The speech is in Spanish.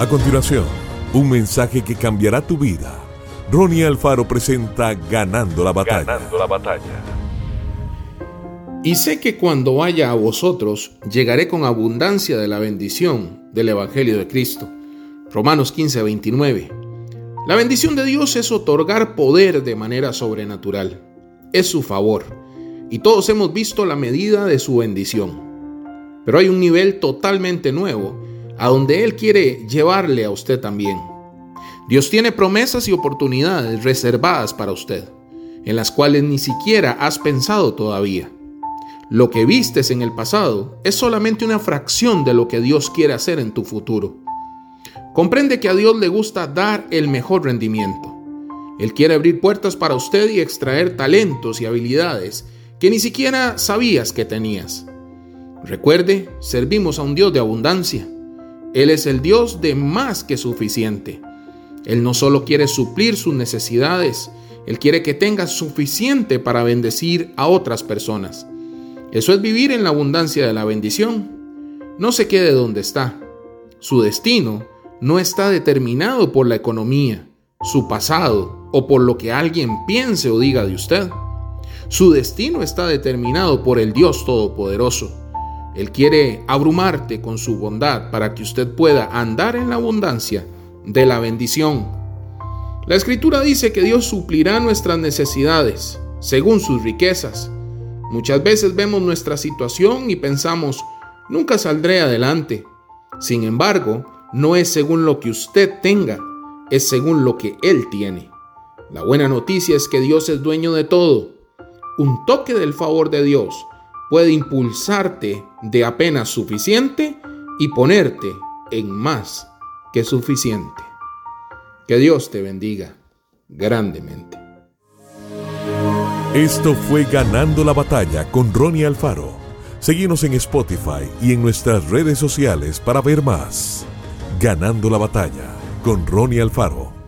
A continuación, un mensaje que cambiará tu vida. Ronnie Alfaro presenta Ganando la batalla. Ganando la batalla. Y sé que cuando vaya a vosotros, llegaré con abundancia de la bendición del Evangelio de Cristo. Romanos 15, 29. La bendición de Dios es otorgar poder de manera sobrenatural. Es su favor. Y todos hemos visto la medida de su bendición. Pero hay un nivel totalmente nuevo a donde Él quiere llevarle a usted también. Dios tiene promesas y oportunidades reservadas para usted, en las cuales ni siquiera has pensado todavía. Lo que vistes en el pasado es solamente una fracción de lo que Dios quiere hacer en tu futuro. Comprende que a Dios le gusta dar el mejor rendimiento. Él quiere abrir puertas para usted y extraer talentos y habilidades que ni siquiera sabías que tenías. Recuerde, servimos a un Dios de abundancia él es el Dios de más que suficiente. Él no solo quiere suplir sus necesidades, Él quiere que tengas suficiente para bendecir a otras personas. Eso es vivir en la abundancia de la bendición. No se quede donde está. Su destino no está determinado por la economía, su pasado o por lo que alguien piense o diga de usted. Su destino está determinado por el Dios Todopoderoso. Él quiere abrumarte con su bondad para que usted pueda andar en la abundancia de la bendición. La escritura dice que Dios suplirá nuestras necesidades según sus riquezas. Muchas veces vemos nuestra situación y pensamos, nunca saldré adelante. Sin embargo, no es según lo que usted tenga, es según lo que Él tiene. La buena noticia es que Dios es dueño de todo. Un toque del favor de Dios puede impulsarte de apenas suficiente y ponerte en más que suficiente. Que Dios te bendiga grandemente. Esto fue Ganando la Batalla con Ronnie Alfaro. Seguimos en Spotify y en nuestras redes sociales para ver más. Ganando la Batalla con Ronnie Alfaro.